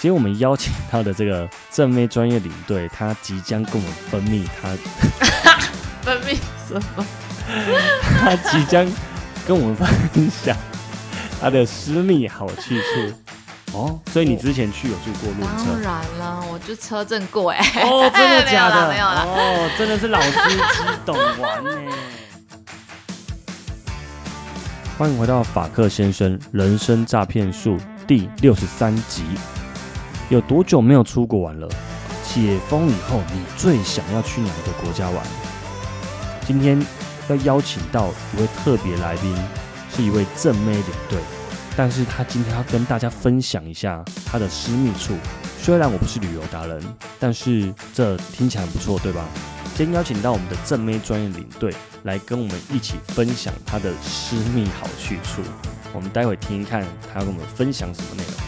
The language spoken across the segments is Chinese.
今天我们邀请到的这个正妹专业领队，他即将跟我们分泌他 分泌什么？他即将跟我们分享他的私密好去处。哦，所以你之前去有住过露营当？然了，我就车震过哎。哦，真的假的？没有了有哦，真的是老司机懂玩呢。欢迎回到法克先生人生诈骗术第六十三集。有多久没有出国玩了？解封以后，你最想要去哪个国家玩？今天要邀请到一位特别来宾，是一位正妹领队，但是他今天要跟大家分享一下他的私密处。虽然我不是旅游达人，但是这听起来很不错，对吧？今天邀请到我们的正妹专业领队来跟我们一起分享他的私密好去处。我们待会听一看他要跟我们分享什么内容。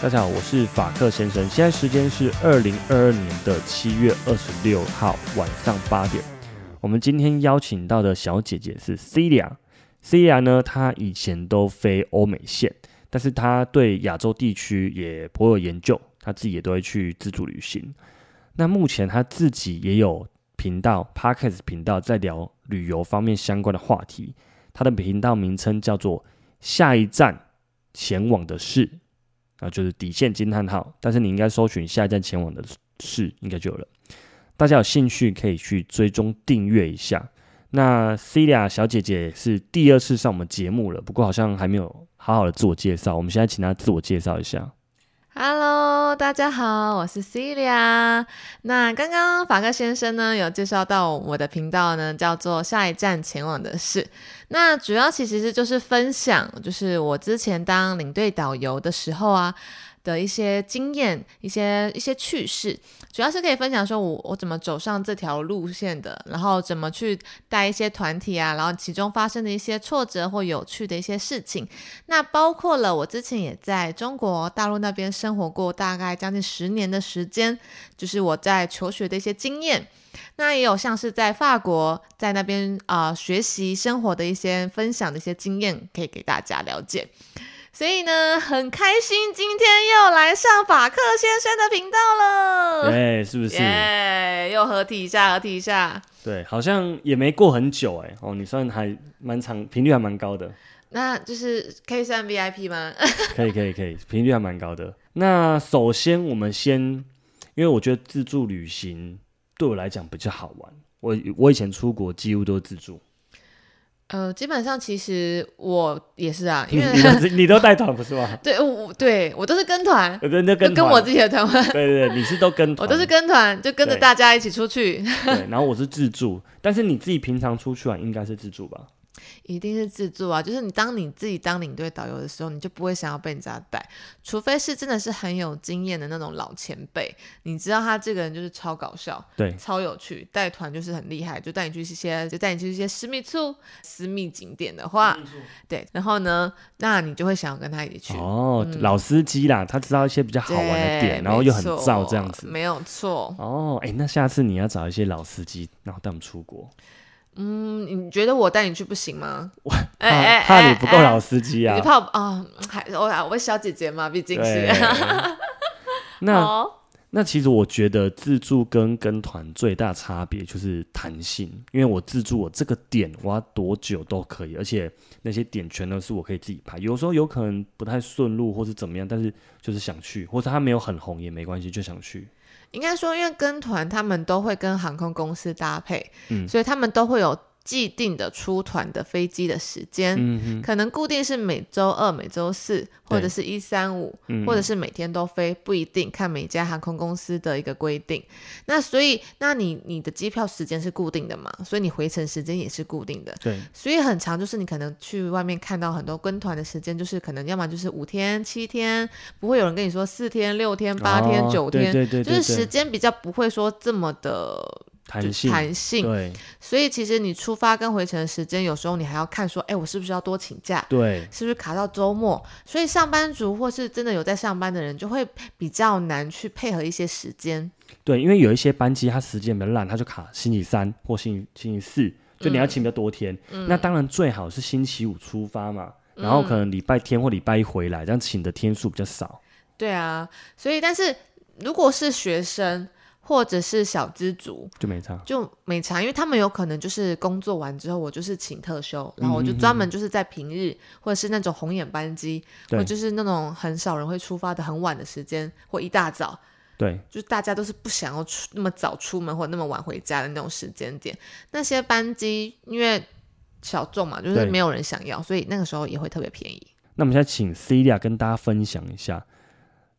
大家好，我是法克先生，现在时间是二零二二年的七月二十六号晚上八点。我们今天邀请到的小姐姐是 Celia。Celia 呢，她以前都飞欧美线，但是她对亚洲地区也颇有研究，她自己也都会去自助旅行。那目前她自己也有频道 Podcast 频道，在聊旅游方面相关的话题。她的频道名称叫做“下一站前往的事”，啊，就是底线惊叹号。但是你应该搜寻“下一站前往的事”，应该就有了。大家有兴趣可以去追踪订阅一下。那 Celia 小姐姐是第二次上我们节目了，不过好像还没有好好的自我介绍。我们现在请她自我介绍一下。Hello，大家好，我是 Celia。那刚刚法克先生呢有介绍到我的频道呢，叫做下一站前往的事。那主要其实就是分享，就是我之前当领队导游的时候啊的一些经验、一些一些趣事，主要是可以分享说我我怎么走上这条路线的，然后怎么去带一些团体啊，然后其中发生的一些挫折或有趣的一些事情。那包括了我之前也在中国大陆那边生活过大概将近十年的时间，就是我在求学的一些经验。那也有像是在法国在那边啊、学习生活的一些分享的一些经验，可以给大家了解。所以呢，很开心今天又来上法克先生的频道了，对，是不是？耶又合体一下，合体一下。对，好像也没过很久哎。哦，你算还蛮长，频率还蛮高的。那就是可以算 VIP 吗？可以，可以，可以，频率还蛮高的。那首先，我们先，因为我觉得自助旅行对我来讲比较好玩。我我以前出国几乎都是自助，呃，基本上其实我也是啊，因为你都带团不是吗？对我对我都是跟团，跟团跟我自己的团，对对对，你是都跟团，我都是跟团，就跟着大家一起出去，对，然后我是自助，但是你自己平常出去玩应该是自助吧？一定是自助啊。就是你当你自己当领队导游的时候，你就不会想要被人家带，除非是真的是很有经验的那种老前辈，你知道他这个人就是超搞笑，对，超有趣，带团就是很厉害，就带你去一些，就带你去一些私密处、私密景点的话，对，然后呢，那你就会想要跟他一起去。哦，老司机啦，他知道一些比较好玩的点，然后又很燥这样子。没有错。哦，哎，那下次你要找一些老司机，然后带我们出国，嗯，你觉得我带你去不行吗？我怕怕你不够老司机啊你。怕我啊？还我我小姐姐嘛，毕竟是。，那哦那其实我觉得自助跟跟团最大差别就是弹性，因为我自助我这个点我要多久都可以，而且那些点全都是我可以自己排。有时候有可能不太顺路或是怎么样，但是就是想去，或者他没有很红也没关系，就想去。应该说，因为跟团他们都会跟航空公司搭配，嗯。所以他们都会有既定的出团的飞机的时间，嗯，可能固定是每周二、每周四，或者是一三五，嗯或者是每天都飞，不一定看每家航空公司的一个规定。那所以，那你你的机票时间是固定的嘛？所以你回程时间也是固定的。对，所以很长，就是你可能去外面看到很多跟团的时间，就是可能要么就是五天、七天，不会有人跟你说四天、六天、八天、哦九天，对对对对就是时间比较不会说这么的弹性，弹性，对所以其实你出发跟回程的时间，有时候你还要看说，哎，我是不是要多请假？对是不是卡到周末？所以上班族或是真的有在上班的人，就会比较难去配合一些时间。对，因为有一些班机它时间比较烂，它就卡星期三或星星期四，就你要请比较多天。那当然最好是星期五出发嘛，然后可能礼拜天或礼拜一回来，这样请的天数比较少。对啊，所以但是如果是学生或者是小资族，就没差。就没差，因为他们有可能就是工作完之后，我就是请特休，然后我就嗯专门就是在平日或者是那种红眼班机，对。或就是那种很少人会出发的很晚的时间或一大早，对。就是大家都是不想要出那么早出门或者那么晚回家的那种时间点，那些班机因为小众嘛，就是对。没有人想要，所以那个时候也会特别便宜。那我们现在请 Celia 跟大家分享一下，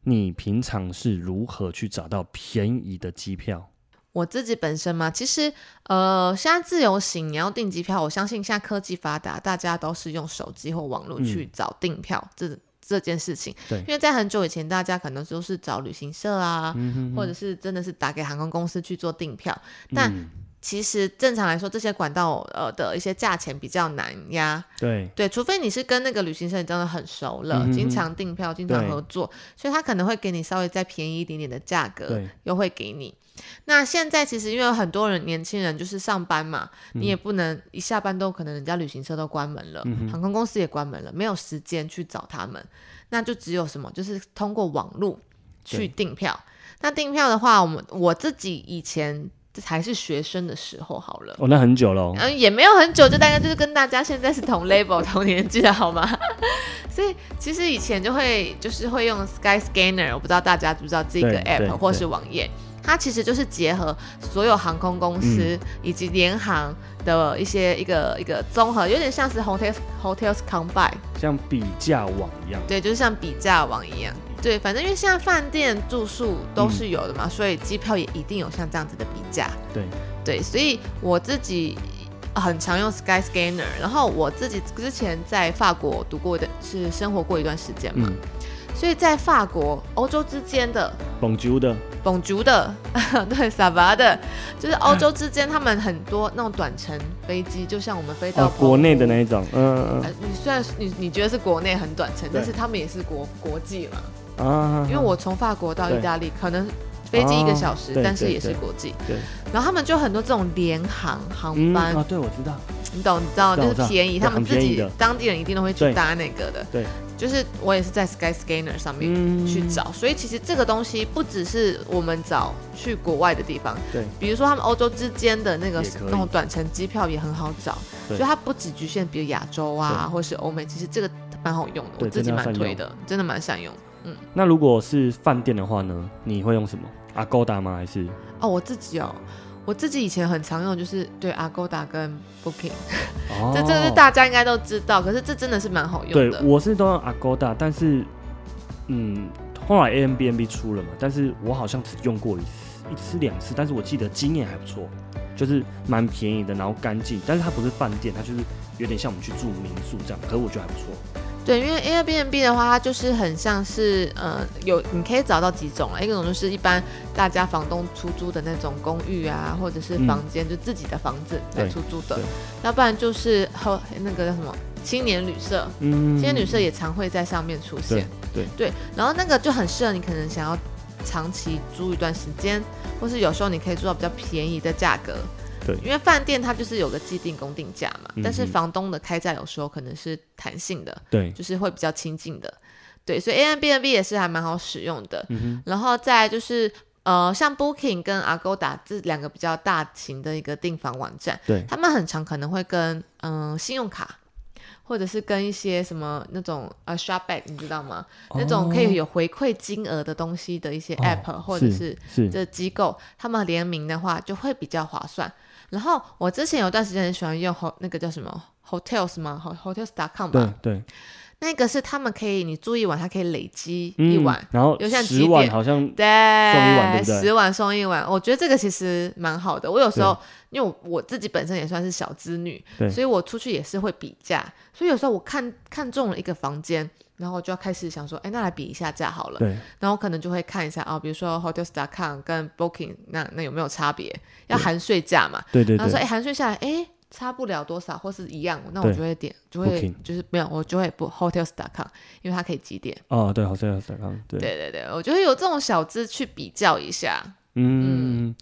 你平常是如何去找到便宜的机票？我自己本身嘛，其实呃，现在自由行你要订机票，我相信现在科技发达，大家都是用手机或网络去找订票、这这件事情。对因为在很久以前，大家可能都是找旅行社啊，嗯或者是真的是打给航空公司去做订票。但嗯其实正常来说，这些管道呃的一些价钱比较难压。对对，除非你是跟那个旅行社你真的很熟了，经常订票、经常合作，所以他可能会给你稍微再便宜一点点的价格，优惠给你。那现在其实因为有很多人年轻人就是上班嘛，嗯你也不能一下班都可能人家旅行社都关门了，嗯航空公司也关门了，没有时间去找他们，那就只有什么，就是通过网络去订票。那订票的话，我们我自己以前还是学生的时候好了。哦，那很久了哦、嗯，也没有很久，就大概就是跟大家现在是同 level 同年纪的好吗？所以其实以前就会就是会用 Sky Scanner，我不知道大家知不知道这个 app 或是网页，它其实就是结合所有航空公司嗯以及联航的一些一个一个综合，有点像是 Hotels Hotels Combine，像比价网一样。对，就是像比价网一样。对，反正因为现在饭店住宿都是有的嘛，所以机票也一定有像这样子的比价。对对，所以我自己很常用 Sky Scanner，然后我自己之前在法国读过的是生活过一段时间嘛，嗯，所以在法国、欧洲之间的蹦啾的，蹦竹的，对，萨巴的，就是欧洲之间他们很多那种短程飞机，就像我们飞到哦，国内的那一种，嗯嗯呃，你虽然你你觉得是国内很短程，但是他们也是国国际嘛。嗯啊，因为我从法国到意大利，可能飞机一个小时，但是也是国际。对，然后他们就很多这种联航航嗯班，啊，对，我知道，你懂你知道，就是便宜，他们自己当地人一定都会去搭那个的。对，就是我也是在 Sky Scanner 上面嗯。去找，所以其实这个东西不只是我们找去国外的地方，对。比如说他们欧洲之间的那个那种短程机票也很好找，对。所以它不只局限比如亚洲啊，对。或是欧美，其实这个蛮好用的，我自己蛮推的，真的蛮善用。那如果是饭店的话呢，你会用什么？Agoda 吗？还是哦，我自己哦，我自己以前很常用就是对 Agoda 跟 Booking，、哦，这这是大家应该都知道，可是这真的是蛮好用对的。，我是都用 Agoda，但是嗯，后来 a m b n b 出了嘛，但是我好像只用过一次、一次两次，但是我记得经验还不错，就是蛮便宜的，然后干净，但是它不是饭店，它就是有点像我们去住民宿这样，可是我觉得还不错。对，因为 Airbnb 的话，它就是很像是呃，有你可以找到几种啊，一种就是一般大家房东出租的那种公寓啊，或者是嗯房间，就自己的房子来出租的，要不然就是后那个叫什么青年旅社，嗯，青年旅社也常会在上面出现。对对，然后那个就很适合你可能想要长期租一段时间，或是有时候你可以租到比较便宜的价格。对因为饭店它就是有个既定公定价嘛，嗯但是嗯房东的开价有时候可能是弹性的，对，就是会比较亲近的。对，所以 A M B N B 也是还蛮好使用的。嗯然后再就是呃，像 Booking 跟 Agoda 这两个比较大型的一个订房网站，对他们很常可能会跟嗯、信用卡。或者是跟一些什么那种呃 Shopback，你知道吗？那种可以有回馈金额的东西的一些哦 App、或者是，这机构，他们联名的话就会比较划算。然后我之前有段时间很喜欢用 ho 那个叫什么 Hotels 吗？Ho- Hotels.com 对吧，对，那个是他们可以你住一晚，它可以累积嗯一晚，然后有像十几点？晚好像对，晚对不对？十晚送一晚，我觉得这个其实蛮好的。我有时候因为我我自己本身也算是小资女，所以我出去也是会比价，所以有时候我看看中了一个房间，然后我就要开始想说，哎，那来比一下价好了。对，然后可能就会看一下啊，比如说 Hotels.com 跟 Booking 那那有没有差别？要含税价嘛。对对对然后说，哎，含税下来，哎，差不了多少，或是一样，那我就会点，就会就是没有，我就会不 Hotels.com，因为它可以几点。哦，对，好像有刚刚对，对对对，我觉得有这种小资去比较一下。嗯，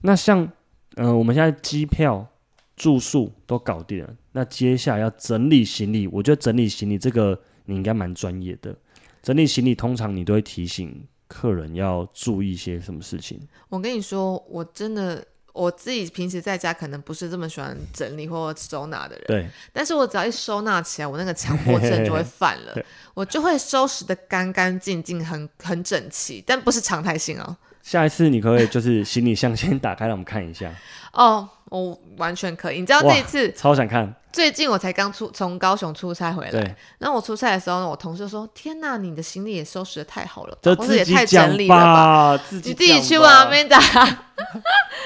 那像呃，我们现在机票、住宿都搞定了，那接下来要整理行李，我觉得整理行李这个你应该蛮专业的。整理行李通常你都会提醒客人要注意一些什么事情？我跟你说，我真的我自己平时在家可能不是这么喜欢整理或收纳的人，对，但是我只要一收纳起来，我那个强迫症就会犯了，我就会收拾的干干净净，很很整齐，但不是常态性哦。下一次你可不可以就是行李箱先打开，让我们看一下？哦，我完全可以。你知道这一次超想看。最近我才刚出从高雄出差回来，对，然后我出差的时候呢，我同事说：“天哪，你的行李也收拾的太好了吧，这或者也太整理了吧？”，自己你自己去吧吧，Amanda，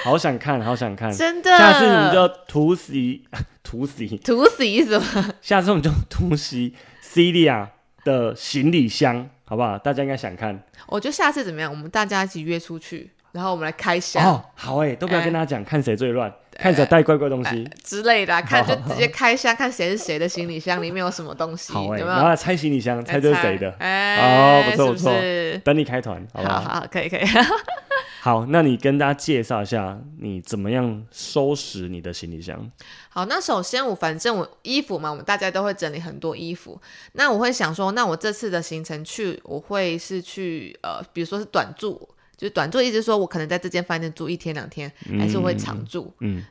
好想看，好想看。真的。下次我们就突袭 突袭，涂死意思吗？下次我们就突袭 Celia 的行李箱，好不好？大家应该想看我觉得下次怎么样？我们大家一起约出去，然后我们来开箱。哦。好哎、都不要哎跟大家讲，看谁最乱，看着带怪怪东西。之类的啊、看就直接开箱，看谁是谁的行李箱里面有什么东西，好哎、有没有？然后来猜行李箱，猜这是谁的。哎，哦不错不错等你开团，好不好好？好，可以可以。好，那你跟大家介绍一下，你怎么样收拾你的行李箱？好，那首先我反正我衣服嘛，我们大家都会整理很多衣服。那我会想说，那我这次的行程去，我会是去呃，比如说是短住，就是短住，意思说我可能在这间饭店住一天两天，还是会常住。嗯，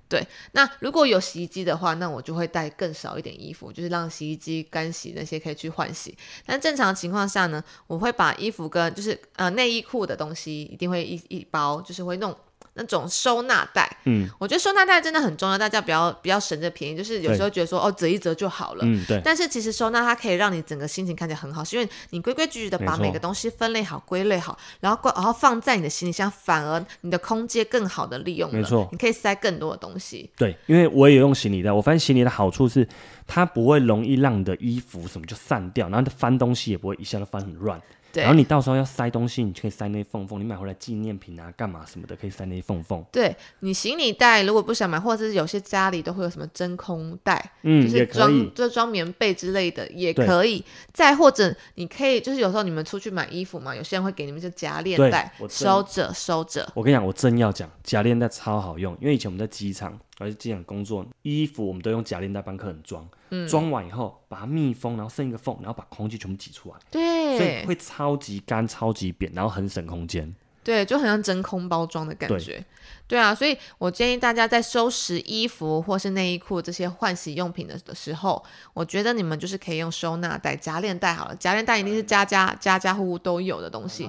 那如果有洗衣机的话，那我就会带更少一点衣服，就是让洗衣机干洗那些可以去换洗。但正常情况下呢，我会把衣服跟就是呃内衣裤的东西一定会一一包，就是会弄那种收纳袋。嗯，我觉得收纳袋真的很重要，大家不要不要省着便宜，就是有时候觉得说哦折一折就好了。嗯，对，但是其实收纳它可以让你整个心情看起来很好，是因为你规规矩矩的把每个东西分类好、归类好，然后挂然后放在你的行李箱，反而你的空间更好的利用了。没错你可以塞更多的东西。对，因为我也有用行李袋，我发现行李的好处是，它不会容易让你的衣服什么就散掉，然后翻东西也不会一下就翻很乱。对然后你到时候要塞东西，你就可以塞那缝缝，你买回来纪念品啊、干嘛什么的，可以塞那缝缝。对你行李袋如果不想买，或者是有些家里都会有什么真空袋，嗯，就是装。就装棉被之类的也可以。再或者你可以就是有时候你们出去买衣服嘛，有些人会给你们就夹链袋，收着收着。我跟你讲，我真要讲夹链袋超好用，因为以前我们在机场，而且机场工作，衣服我们都用夹链袋帮客人装，嗯装完以后把它密封，然后剩一个缝，然后把空气全部挤出来，对所以会超级干、超级扁，然后很省空间。对，就很像真空包装的感对觉。对啊，所以我建议大家在收拾衣服或是内衣裤这些换洗用品的的时候，我觉得你们就是可以用收纳袋、夹链袋好了。夹链袋一定是家家家家户户都有的东西，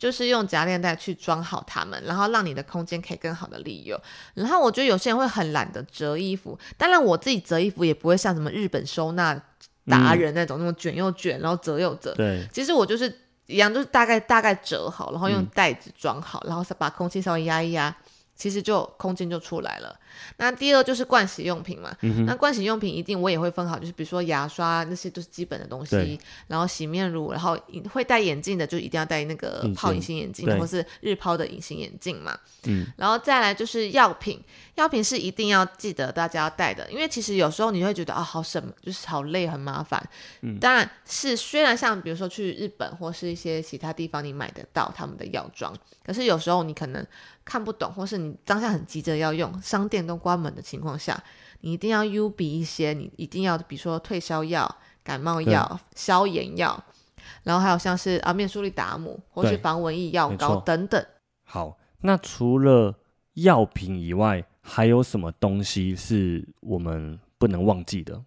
就是用夹链袋去装好它们，然后让你的空间可以更好的利用。然后我觉得有些人会很懒得折衣服，当然我自己折衣服也不会像什么日本收纳达人那种、那种卷又卷，然后折又折。对，其实我就是一样，就是大概大概折好，然后用嗯袋子装好，然后再把空气稍微压一压，其实就空间就出来了。那第二就是盥洗用品嘛，嗯那盥洗用品一定我也会分好，就是比如说牙刷那些都是基本的东西，然后洗面乳，然后会戴眼镜的就一定要戴那个泡隐形眼镜或是日抛的隐形眼镜嘛。嗯，然后再来就是药品，药品是一定要记得大家要带的，因为其实有时候你会觉得啊好省，就是好累很麻烦。嗯。当然是虽然像比如说去日本或是一些其他地方你买得到他们的药妆，可是有时候你可能看不懂，或是你当下很急着要用，商店都关门的情况下，你一定要 U 比一些，你一定要比如说退烧药、感冒药、消炎药。然后还有像是啊面舒利达姆或是防蚊液药膏等等，好，那除了药品以外，还有什么东西是我们不能忘记的？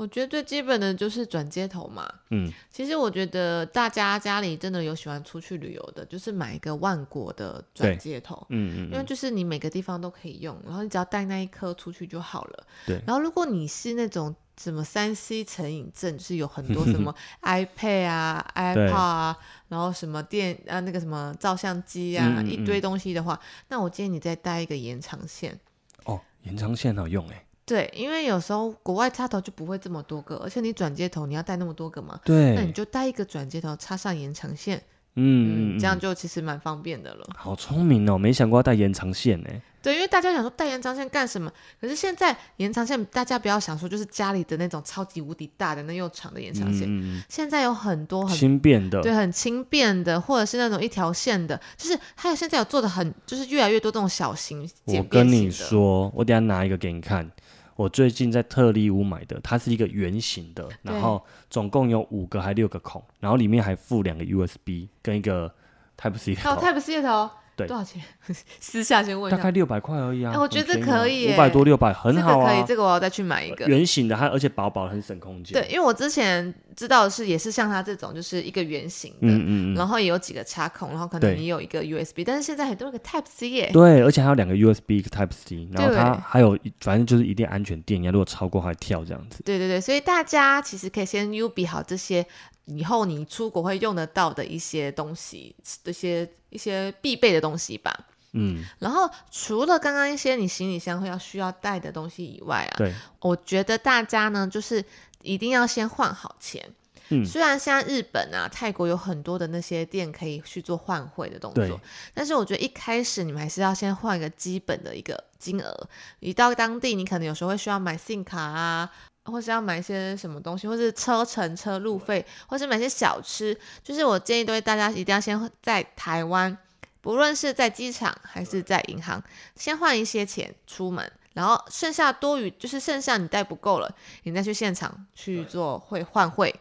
我觉得最基本的就是转接头嘛。嗯，其实我觉得大家家里真的有喜欢出去旅游的，就是买一个万国的转接头。嗯嗯嗯，因为就是你每个地方都可以用，然后你只要带那一颗出去就好了。对然后如果你是那种什么三 C 成瘾症，就是有很多什么 iPad 啊、iPad 啊，然后什么电啊那个什么照相机啊，嗯嗯一堆东西的话，那我建议你再带一个延长线。哦，延长线好用哎，对，因为有时候国外插头就不会这么多个，而且你转接头你要带那么多个嘛，对，那你就带一个转接头插上延长线，嗯嗯，这样就其实蛮方便的了。好聪明哦，没想过要带延长线呢。对，因为大家想说带延长线干什么？可是现在延长线，大家不要想说就是家里的那种超级无敌大的那又长的延长线，现在有很多嗯，很轻便的，对很轻便的，或者是那种一条线的，就是还有现在有做的很，就是越来越多这种小型我简跟你。说，我等下拿一个给你看。我最近在特利屋买的，它是一个圆形的，然后总共有五个还六个孔，然后里面还附两个 USB 跟一个 Type C 头，Type C 的头，对多少钱？私下先问一下。大概六百块而已啊。哎我觉得这可以耶五百多六百很好啊这个可以，，这个我要再去买一个。圆形的，它而且薄薄的，很省空间。对，，因为我之前知道的是，也是像它这种，就是一个圆形的，嗯嗯嗯，然后也有几个插孔，然后可能对也有一个 USB，但是现在很多有个 Type C 耶。对，而且还有两个 USB 一个 Type C，然后它对还有一反正就是一定安全电压，如果超过还跳这样子。对对对，所以大家其实可以先 U 比好这些以后你出国会用得到的一些东西，这些一些必备的东西吧。嗯，然后除了刚刚一些你行李箱会要需要带的东西以外啊，对，我觉得大家呢就是一定要先换好钱。嗯虽然现在日本啊、泰国有很多的那些店可以去做换汇的动作，但是我觉得一开始你们还是要先换一个基本的一个金额。你到当地，你可能有时候会需要买 SIM 卡啊，或是要买一些什么东西，或是车程、车路费，或是买些小吃。就是我建议对大家一定要先在台湾，不论是在机场还是在银行，先换一些钱出门。然后剩下多余，就是剩下你带不够了，你再去现场去做汇换汇，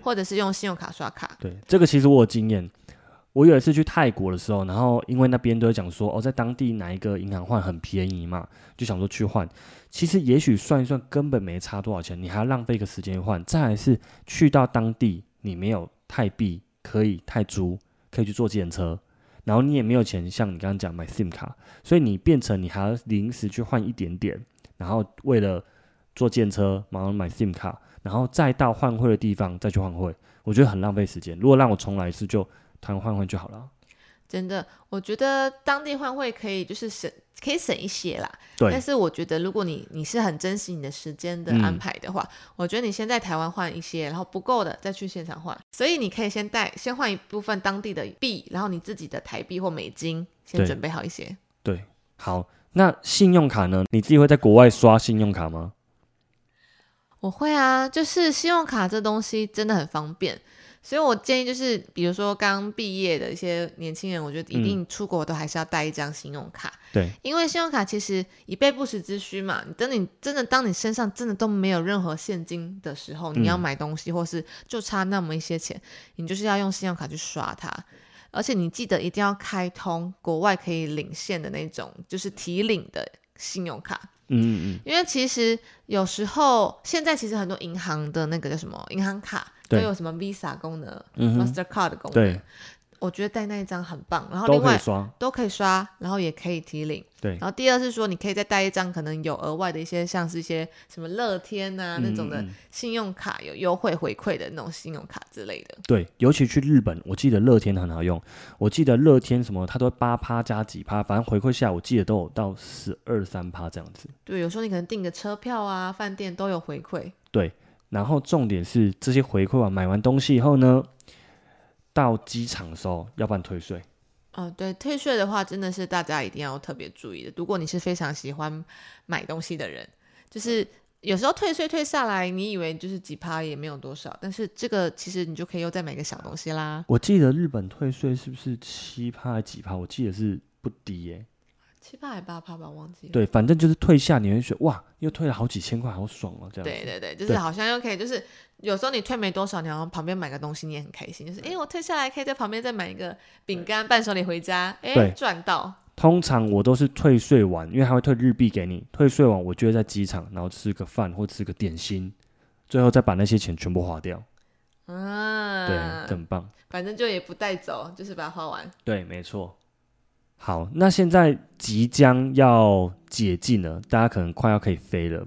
或者是用信用卡刷卡。对，这个其实我有经验。我有一次去泰国的时候，然后因为那边都会讲说，哦，在当地哪一个银行换很便宜嘛，就想说去换。其实也许算一算，根本没差多少钱，你还要浪费一个时间换。再来是去到当地，你没有泰币可以泰铢，可以去坐计程车，然后你也没有钱，像你刚刚讲买 SIM 卡，所以你变成你还要临时去换一点点，然后为了坐电车，马上买 SIM 卡，然后再到换汇的地方再去换汇，我觉得很浪费时间。如果让我重来一次，就谈换汇就好了。真的，我觉得当地换汇可以就是省，可以省一些啦。对但是我觉得，如果你你是很珍惜你的时间的嗯安排的话，我觉得你先在台湾换一些，然后不够的再去现场换。所以你可以先带先换一部分当地的币，然后你自己的台币或美金先准备好一些。对，好，那信用卡呢？你自己会在国外刷信用卡吗？我会啊，就是信用卡这东西真的很方便，所以我建议就是，比如说刚毕业的一些年轻人，我觉得一定出国都还是要带一张信用卡，对，因为信用卡其实以备不时之需嘛。你等你真的当你身上真的都没有任何现金的时候，你要嗯买东西或是就差那么一些钱，你就是要用信用卡去刷它。而且你记得一定要开通国外可以领现的那种，就是提领的信用卡。嗯嗯因为其实有时候现在其实很多银行的那个叫什么银行卡都有什么 Visa 功能、嗯，Mastercard 的功能，对，我觉得带那一张很棒。然后都另外刷。都可以刷，然后也可以提领。对然后第二是说，你可以再带一张可能有额外的一些，像是一些什么乐天啊、那种的信用卡有优惠回馈的那种信用卡之类的。对，尤其去日本，我记得乐天很好用。我记得乐天什么，它都八趴加几趴，反正回馈下，我记得都有到十二三趴这样子。对，有时候你可能订个车票啊，饭店都有回馈。对然后重点是这些回馈啊买完东西以后呢，到机场的时候要不然退税。哦，对，退税的话，真的是大家一定要特别注意的。如果你是非常喜欢买东西的人，就是有时候退税退下来，你以为就是几趴也没有多少，但是这个其实你就可以又再买个小东西啦。我记得日本退税是不是七趴几趴？我记得是不低耶、七八还八趴吧，忘记了。对，反正就是退下，你会觉得哇，又退了好几千块，好爽哦、这样子。对对对，就是好像又可以，就是有时候你退没多少，你好像旁边买个东西，你也很开心，就是诶，我退下来可以在旁边再买一个饼干伴手礼回家，对诶，赚到。通常我都是退税完，因为他会退日币给你，退税完我就会在机场，然后吃个饭或吃个点心，最后再把那些钱全部花掉。嗯，对，很棒。反正就也不带走，就是把它花完。对，没错。好，那现在即将要解禁了，大家可能快要可以飞了。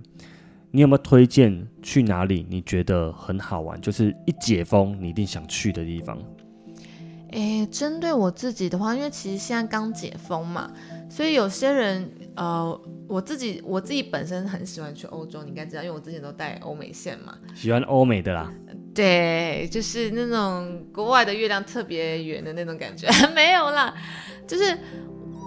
你有没有推荐去哪里？你觉得很好玩，就是一解封你一定想去的地方？诶，针对我自己的话，因为其实现在刚解封嘛，所以有些人，呃，我自己我自己本身很喜欢去欧洲，你应该知道，因为我之前都带欧美线嘛。喜欢欧美的啦，对，就是那种国外的月亮特别圆的那种感觉，没有啦，就是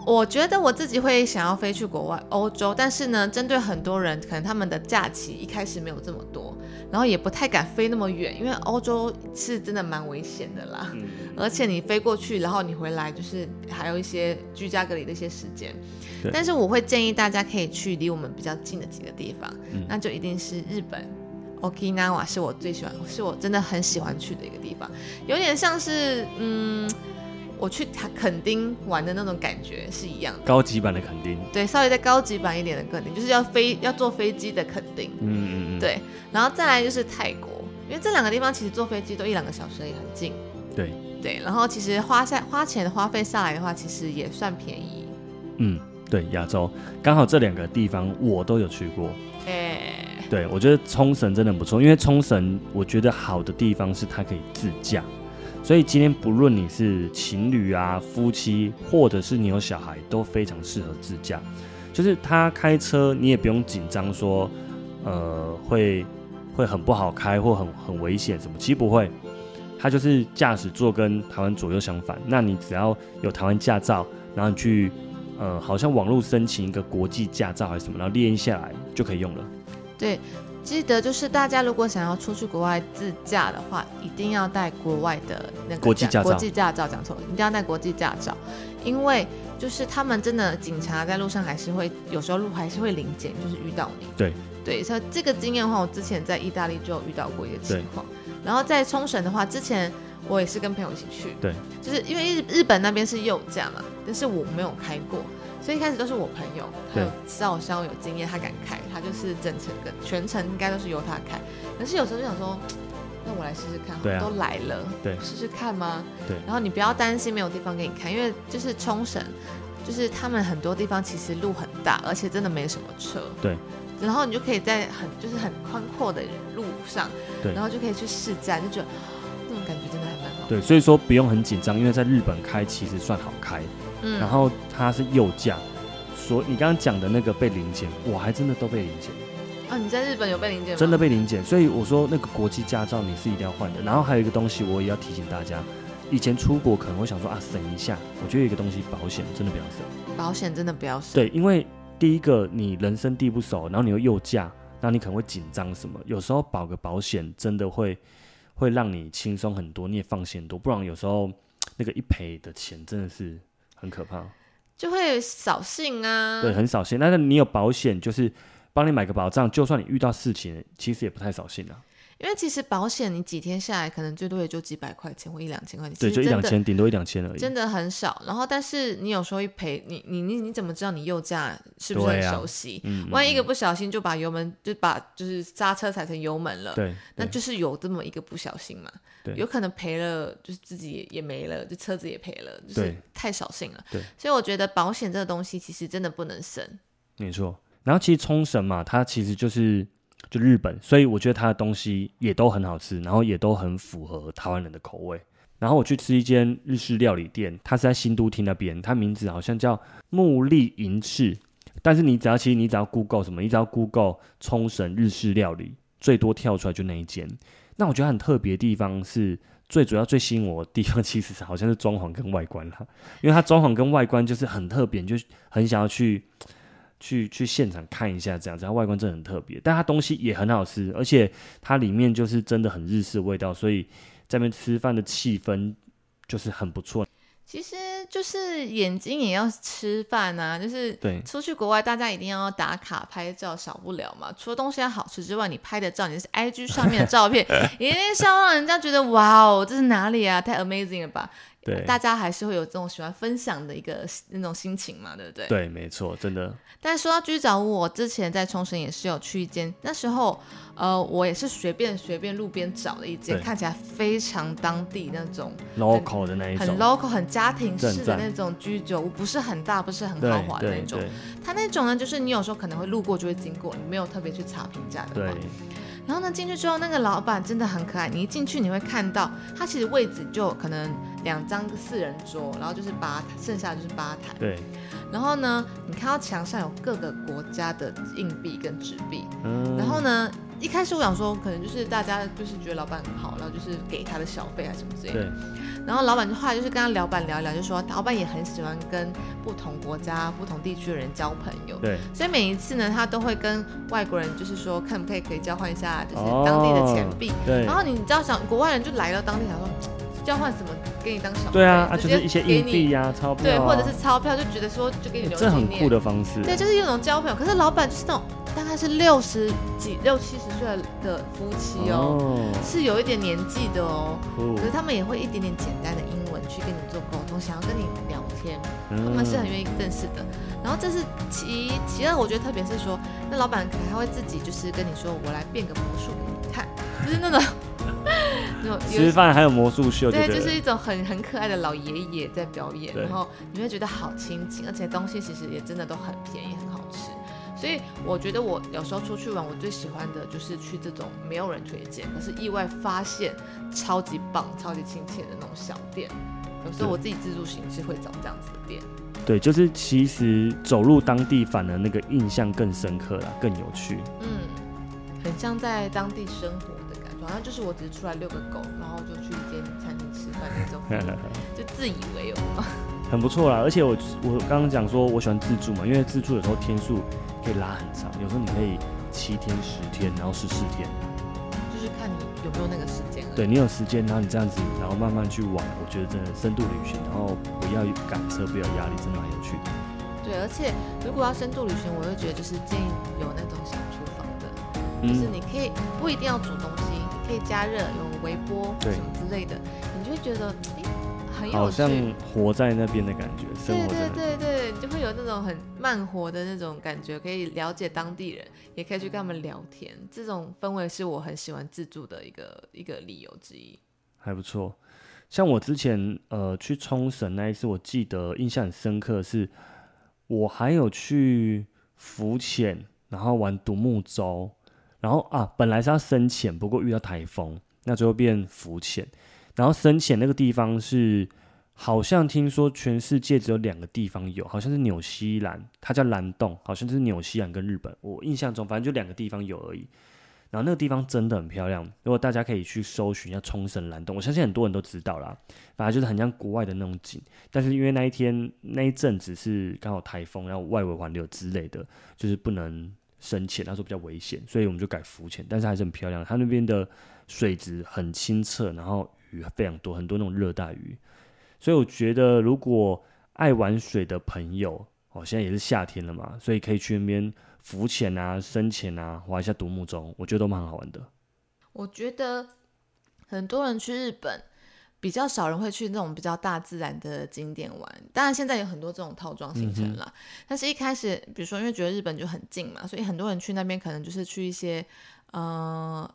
我觉得我自己会想要飞去国外欧洲，但是呢，针对很多人，可能他们的假期一开始没有这么多，然后也不太敢飞那么远，因为欧洲是真的蛮危险的啦，嗯，而且你飞过去，然后你回来，就是还有一些居家隔离的一些时间对。但是我会建议大家可以去离我们比较近的几个地方，嗯那就一定是日本。Okinawa 是我最喜欢，是我真的很喜欢去的一个地方，有点像是嗯，我去垦丁玩的那种感觉是一样的。高级版的垦丁，对，稍微再高级版一点的垦丁，就是要飞要坐飞机的垦丁。嗯嗯嗯，对，然后再来就是泰国，因为这两个地方其实坐飞机都一两个小时也很近。对，对，然后其实花下花钱花费下来的话，其实也算便宜。嗯，对，亚洲刚好这两个地方我都有去过。哎，对，我觉得冲绳真的很不错，因为冲绳我觉得好的地方是它可以自驾，所以今天不论你是情侣啊、夫妻，或者是你有小孩，都非常适合自驾。就是他开车，你也不用紧张说，呃，会会很不好开或很很危险什么，其实不会。他就是驾驶座跟台湾左右相反，那你只要有台湾驾照，然后你去呃，好像网络申请一个国际驾照还是什么，然后列印下来就可以用了。对，记得就是大家如果想要出去国外自驾的话，一定要带国外的那个国际驾照国际驾照讲错了，一定要带国际驾照，因为就是他们真的警察在路上还是会有时候路还是会临检，就是遇到你。对对，所以这个经验的话，我之前在意大利就有遇到过一个情况，然后在冲绳的话，之前我也是跟朋友一起去，对，就是因为日日本那边是右驾嘛，但是我没有开过。所以一开始都是我朋友，他有照相有经验，他敢开，他就是整程跟全程应该都是由他开。可是有时候就想说，那我来试试看，对啊都来了，对试试看吗？对然后你不要担心没有地方给你看，因为就是冲绳，就是他们很多地方其实路很大，而且真的没什么车。对。然后你就可以在很就是很宽阔的路上，对然后就可以去试驾，就觉得那种感觉真的还蛮好。对，所以说不用很紧张，因为在日本开其实算好开，嗯然后它是右驾，所你刚刚讲的那个被临检，我还真的都被临检，啊，你在日本有被临检吗？真的被临检，所以我说那个国际驾照你是一定要换的。然后还有一个东西我也要提醒大家，以前出国可能会想说啊省一下，我觉得有一个东西保险真的不要省。保险真的不要省。对，因为第一个你人生地不熟，然后你又右驾，那你可能会紧张什么，有时候保个保险真的会会让你轻松很多，你也放心很多，不然有时候那个一赔的钱真的是很可怕。就会扫兴啊。对，很扫兴。但是你有保险，就是帮你买个保障，就算你遇到事情，其实也不太扫兴啊。因为其实保险你几天下来，可能最多也就几百块钱或一两千块钱，对，就一两千，顶多一两千而已。真的很少。然后，但是你有时候一赔，你你你你怎么知道你右驾是不是很熟悉？嗯，嗯万一一个嗯不小心就把油门就把就是刹车踩成油门了，对那就是有这么一个不小心嘛，对有可能赔了，就是自己也也没了，就车子也赔了，就是对太扫兴了。对，所以我觉得保险这个东西其实真的不能省。没错。然后其实冲绳嘛，它其实就是就日本，所以我觉得它的东西也都很好吃，然后也都很符合台湾人的口味。然后我去吃一间日式料理店，它是在新都厅那边，它名字好像叫木立银翅。但是你只要其实你只要 Google 什么，你只要 Google 冲绳日式料理，最多跳出来就那一间。那我觉得很特别的地方是，最主要最吸引我的地方，其实是好像是装潢跟外观啦，因为它装潢跟外观就是很特别，就很想要去去去现场看一下这样子。它外观真的很特别，但它东西也很好吃，而且它里面就是真的很日式味道，所以在那边吃饭的气氛就是很不错。其实就是眼睛也要吃饭啊，就是对出去国外，大家一定要打卡拍照，少不了嘛。除了东西要好吃之外，你拍的照，你是 IG 上面的照片，一定是要让人家觉得哇哦，这是哪里啊？太 amazing 了吧！对大家还是会有这种喜欢分享的一个那种心情嘛，对不对？对，没错，真的但说到居酒屋，我之前在冲绳也是有去一间，那时候呃，我也是随便随便路边找了一间，看起来非常当地那种 local 的那一种很种，local、很家庭式的那种居酒屋，不是很大，不是很豪华的那种。对对它那种呢，就是你有时候可能会路过就会经过，你没有特别去查评价的对话。然后呢，进去之后，那个老板真的很可爱。你一进去，你会看到他其实位置就可能两张四人桌，然后就是吧台，剩下的就是吧台。对，然后呢，你看到墙上有各个国家的硬币跟纸币，嗯，然后呢，一开始我想说，可能就是大家就是觉得老板很好，然后就是给他的小费还是什么之类的。对，然后老板就后来就是跟他老板聊一聊，就说老板也很喜欢跟不同国家、不同地区的人交朋友，对，所以每一次呢，他都会跟外国人就是说，看不可以可以交换一下，就是当地的钱币。对然，后你知道想国外人就来到当地，想说交换什么给你当小费？对啊，就是一些硬币呀、钞票、啊，对，或者是钞票，就觉得说就给你留这很酷的方式。对，就是有种交朋友。可是老板就是那种大概是六十几、六七十岁的夫妻哦，是有一点年纪的哦。酷可是他们也会一点点简单的英文去跟你做沟通，想要跟你聊天，他他们是很愿意认识的。然后这是其一，其二，我觉得特别是说，那老板可能还会自己就是跟你说，我来变个魔术给你看，就是那种 那吃饭还有魔术秀，对，对，就是一种很很可爱的老爷爷在表演，然后你会觉得好亲近，而且东西其实也真的都很便宜。所以我觉得我有时候出去玩，我最喜欢的就是去这种没有人推荐，可是意外发现超级棒、超级亲切的那种小店。有时候我自己自助行是会找这样子的店。对，就是其实走入当地，反而那个印象更深刻啦，更有趣。嗯，很像在当地生活的感觉，好像就是我只是出来遛个狗，然后就去一间餐厅吃饭那种 就自以为有？很不错啦，而且我我刚刚讲说我喜欢自助嘛，因为自助有时候天数可以拉很长，有时候你可以七天、十天，然后十四天，就是看你有没有那个时间而已。对你有时间，然后你这样子，然后慢慢去玩，我觉得真的深度旅行，然后不要赶车，不要压力，真的蛮有趣的。对，而且如果要深度旅行，我会觉得就是建议有那种小厨房的，就是嗯，你可以不一定要煮东西，你可以加热，有微波对什么之类的，你就会觉得哎很。好像活在那边的感觉，生对对活。对对，你就会有那种很慢活的那种感觉，可以了解当地人，也可以去跟他们聊天，这种氛围是我很喜欢自助的一个一个理由之一。还不错。像我之前呃去冲绳那一次，我记得印象很深刻的是，我还有去浮潜，然后玩独木舟，然后啊本来是要深潜，不过遇到台风，那最后变浮潜。然后深潜那个地方是，好像听说全世界只有两个地方有，好像是纽西兰，它叫蓝洞，好像是纽西兰跟日本，我印象中反正就两个地方有而已。然后那个地方真的很漂亮，如果大家可以去搜寻一下冲绳蓝洞，我相信很多人都知道啦。反正就是很像国外的那种景，但是因为那一天那一阵子是刚好台风，然后外围环流之类的，就是不能深潜，那时候比较危险，所以我们就改浮潜，但是还是很漂亮。它那边的水质很清澈，然后鱼非常多，很多那种热带鱼，所以我觉得如果爱玩水的朋友，哦，现在也是夏天了嘛，所以可以去那边浮潜啊、深潜啊，划一下独木舟，我觉得都蛮好玩的。我觉得很多人去日本，比较少人会去那种比较大自然的景点玩。当然，现在有很多这种套装行程啦。但是一开始，比如说因为觉得日本就很近嘛，所以很多人去那边可能就是去一些呃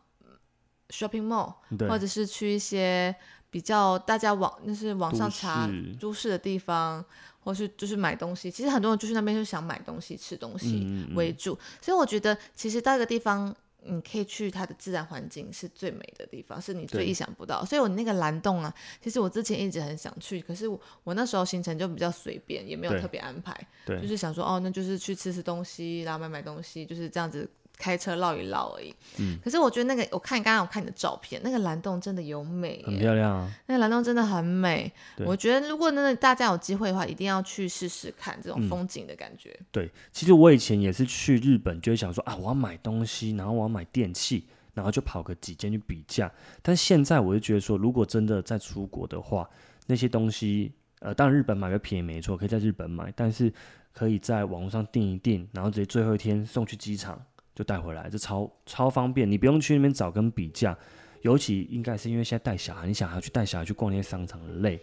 shopping mall，或者是去一些比较大家网就是网上查都市的地方，或是就是买东西。其实很多人就是那边就想买东西、吃东西。嗯嗯为主，所以我觉得其实到一个地方，你可以去它的自然环境是最美的地方，是你最意想不到。所以我那个蓝洞啊，其实我之前一直很想去，可是我我那时候行程就比较随便，也没有特别安排，对，就是想说哦，那就是去吃吃东西，然后买买东西，就是这样子。开车绕一绕而已，嗯可是我觉得那个，我看刚刚我看你的照片，那个蓝洞真的有美很，漂亮啊。那个蓝洞真的很美。我觉得如果真的大家有机会的话，一定要去试试看这种嗯风景的感觉。对，其实我以前也是去日本，就会想说啊，我要买东西，然后我要买电器，然后就跑个几间去比价。但现在我就觉得说，如果真的在出国的话，那些东西，呃，当然日本买个便宜没错，可以在日本买，但是可以在网络上订一订，然后直接最后一天送去机场就带回来，这超超方便，你不用去那边找跟比价。尤其应该是因为现在带小孩，你想要去带小孩去逛那些商场很累，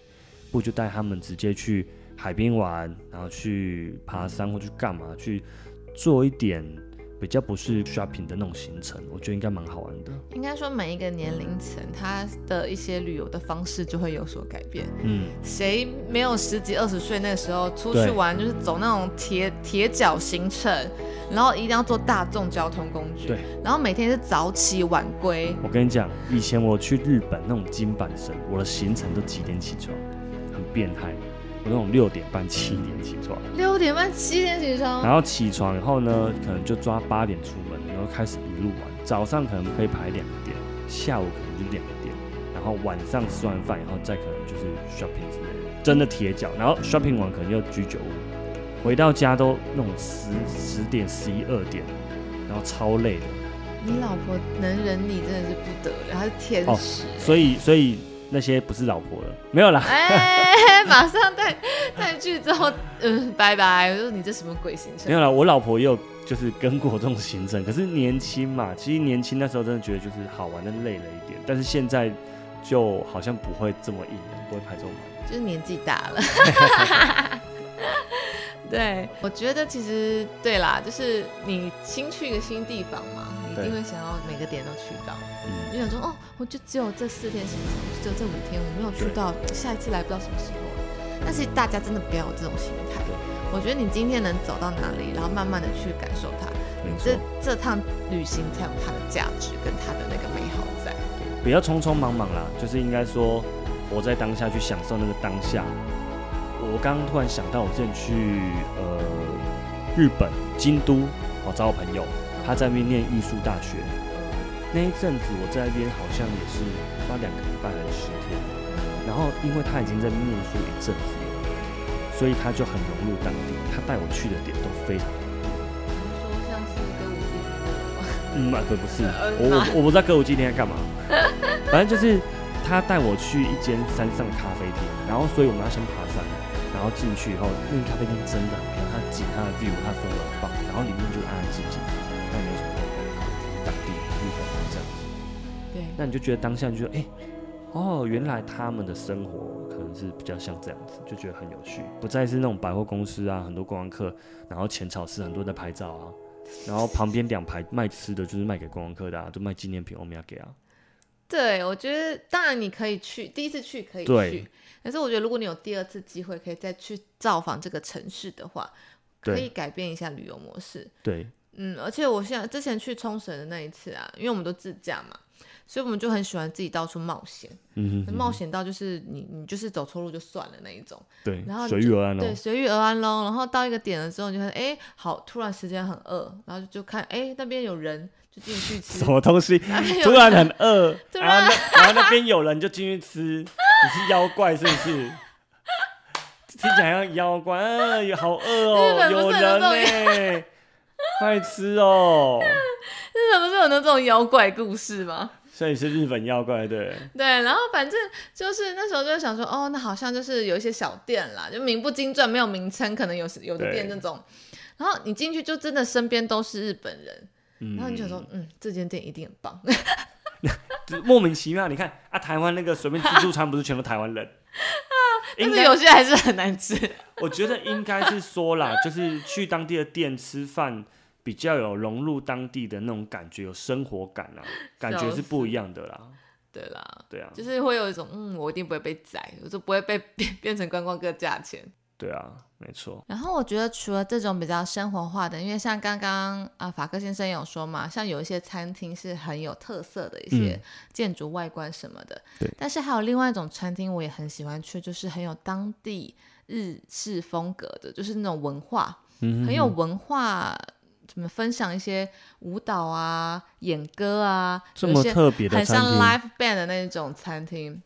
不就带他们直接去海边玩，然后去爬山或去干嘛，去做一点比较不是 shopping 的那种行程，我觉得应该蛮好玩的。应该说每一个年龄层，他的一些旅游的方式就会有所改变。嗯，谁没有十几二十岁那个时候出去玩，就是走那种铁铁脚行程，然后一定要坐大众交通工具，对，然后每天是早起晚归，我跟你讲，以前我去日本那种金板神，我的行程都几点起床？很变态，我那种六点半、七点起床，六点半七点起床，然后起床以后呢，可能就抓八点出门，然后开始一路玩。早上可能可以排两个点，下午可能就两个点，然后晚上吃完饭以后再可能就是 shopping 之类的，真的铁脚。然后 shopping 完可能又居酒屋，回到家都那种十十点、十一二点，然后超累的。你老婆能忍你真的是不得了，她是天使。所以，所以那些不是老婆了，没有啦。哎，马上带带去之后，嗯，拜拜。我说你这什么鬼行程？没有啦，我老婆也有就是跟过这种行程，可是年轻嘛，其实年轻那时候真的觉得就是好玩，但累了一点。但是现在就好像不会这么硬，不会排这种。就是年纪大了。对，我觉得其实对啦，就是你新去一个新地方嘛，你一定会想要每个点都去到。嗯，你想说哦，我就只有这四天行程，只有这五天我没有去到，下一次来不知道什么时候了。但是大家真的不要有这种心态。我觉得你今天能走到哪里，然后慢慢的去感受它，你这这趟旅行才有它的价值跟它的那个美好在。不要匆匆忙忙啦，就是应该说活在当下，去享受那个当下。我刚刚突然想到，我之前去呃日本京都，我找我朋友，他在那边念艺术大学。那一阵子我在那边好像也是花两个礼拜还是十天。然后因为他已经在念书一阵子，所以他就很融入当地。他带我去的点都非常多。说像是歌舞伎吗？嗯，可不是。我我我不知道歌舞伎町在干嘛。反正就是他带我去一间山上咖啡厅，然后所以我们要先爬山。然后进去以后，那个咖啡厅真的，很漂亮，它景、它的 view、它氛围很棒。然后里面就安安静静，那你就觉得当下就觉得，哎，哦，原来他们的生活可能是比较像这样子，就觉得很有趣，不再是那种百货公司啊，很多观光客，然后浅草寺很多人在拍照啊，然后旁边两排卖吃的，就是卖给观光客的，啊，都卖纪念品，欧米亚给啊。对，我觉得当然你可以去，第一次去可以去。可是我觉得，如果你有第二次机会，可以再去造访这个城市的话，可以改变一下旅游模式。对，嗯，而且我现在之前去冲绳的那一次啊，因为我们都自驾嘛，所以我们就很喜欢自己到处冒险。嗯冒险到就是你你就是走错路就算了那一种。对，然后随遇而安喽。对，随遇而安喽。然后到一个点了之后，你就看，哎，好，突然时间很饿，然后就看，哎，那边有人，就进去吃。什么东西？突然很饿，然后然后那边有人就进去吃。你是妖怪是不是？听起来像妖怪，嗯，好饿哦，有人呢，快吃哦！日本不是有那种妖怪故事吗？所以是日本妖怪，对。对，然后反正就是那时候就想说，哦，那好像就是有一些小店啦，就名不经传，没有名称，可能有有的店那种。然后你进去就真的身边都是日本人，然后你就说，嗯，这间店一定很棒。莫名其妙，你看啊，台湾那个随便自助餐不是全部台湾人 啊？但是有些还是很难吃。我觉得应该是说啦，就是去当地的店吃饭，比较有融入当地的那种感觉，有生活感啊，感觉是不一样的啦。对啦，对啊，就是会有一种嗯，我一定不会被宰，我就不会被变 变成观光客价钱。对啊，没错。然后我觉得除了这种比较生活化的，因为像刚刚啊法克先生有说嘛，像有一些餐厅是很有特色的一些建筑外观什么的。对。但是还有另外一种餐厅，我也很喜欢去，就是很有当地日式风格的，就是那种文化，很有文化，怎么分享一些舞蹈啊、演歌啊，这么特别的很像 live band 的那种餐厅。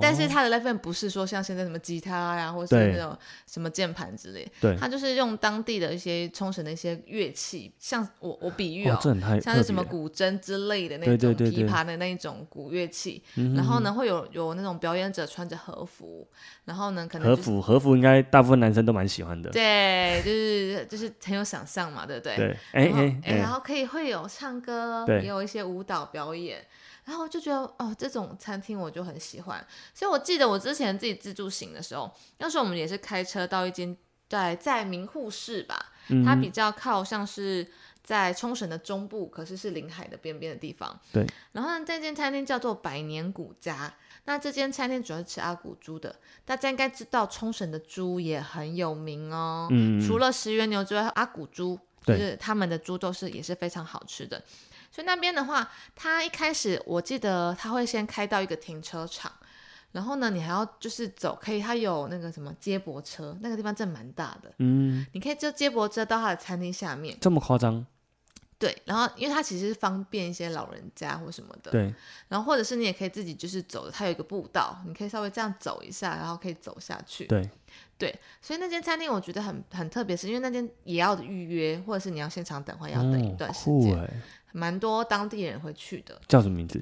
但是它的 level 不是说像现在什么吉他呀，或者是那种什么键盘之类，对，它就是用当地的一些冲绳的一些乐器，像我我比喻哦，像是什么古筝之类的那种琵琶的那一种古乐器，然后呢会有有那种表演者穿着和服，然后呢可能和服和服应该大部分男生都蛮喜欢的，对，就是就是很有想象嘛，对不对？对，哎哎，然后可以会有唱歌，也有一些舞蹈表演。然后就觉得哦，这种餐厅我就很喜欢，所以我记得我之前自己自助行的时候，那时候我们也是开车到一间在在名护市吧，它比较靠像是在冲绳的中部，可是是临海的边边的地方。对。然后呢，这间餐厅叫做百年古家，那这间餐厅主要是吃阿古猪的，大家应该知道冲绳的猪也很有名哦。嗯。除了石原牛之外，阿古猪就是他们的猪都是也是非常好吃的。所以那边的话，他一开始我记得他会先开到一个停车场，然后呢，你还要就是走，可以他有那个什么接驳车，那个地方真的蛮大的，嗯，你可以就接驳车到他的餐厅下面。这么夸张？对，然后因为它其实是方便一些老人家或什么的，对，然后或者是你也可以自己就是走的，它有一个步道，你可以稍微这样走一下，然后可以走下去。对，对所以那间餐厅我觉得很很特别，是因为那间也要预约，或者是你要现场等，或要等一哦段时间，蛮多当地人会去的。叫什么名字？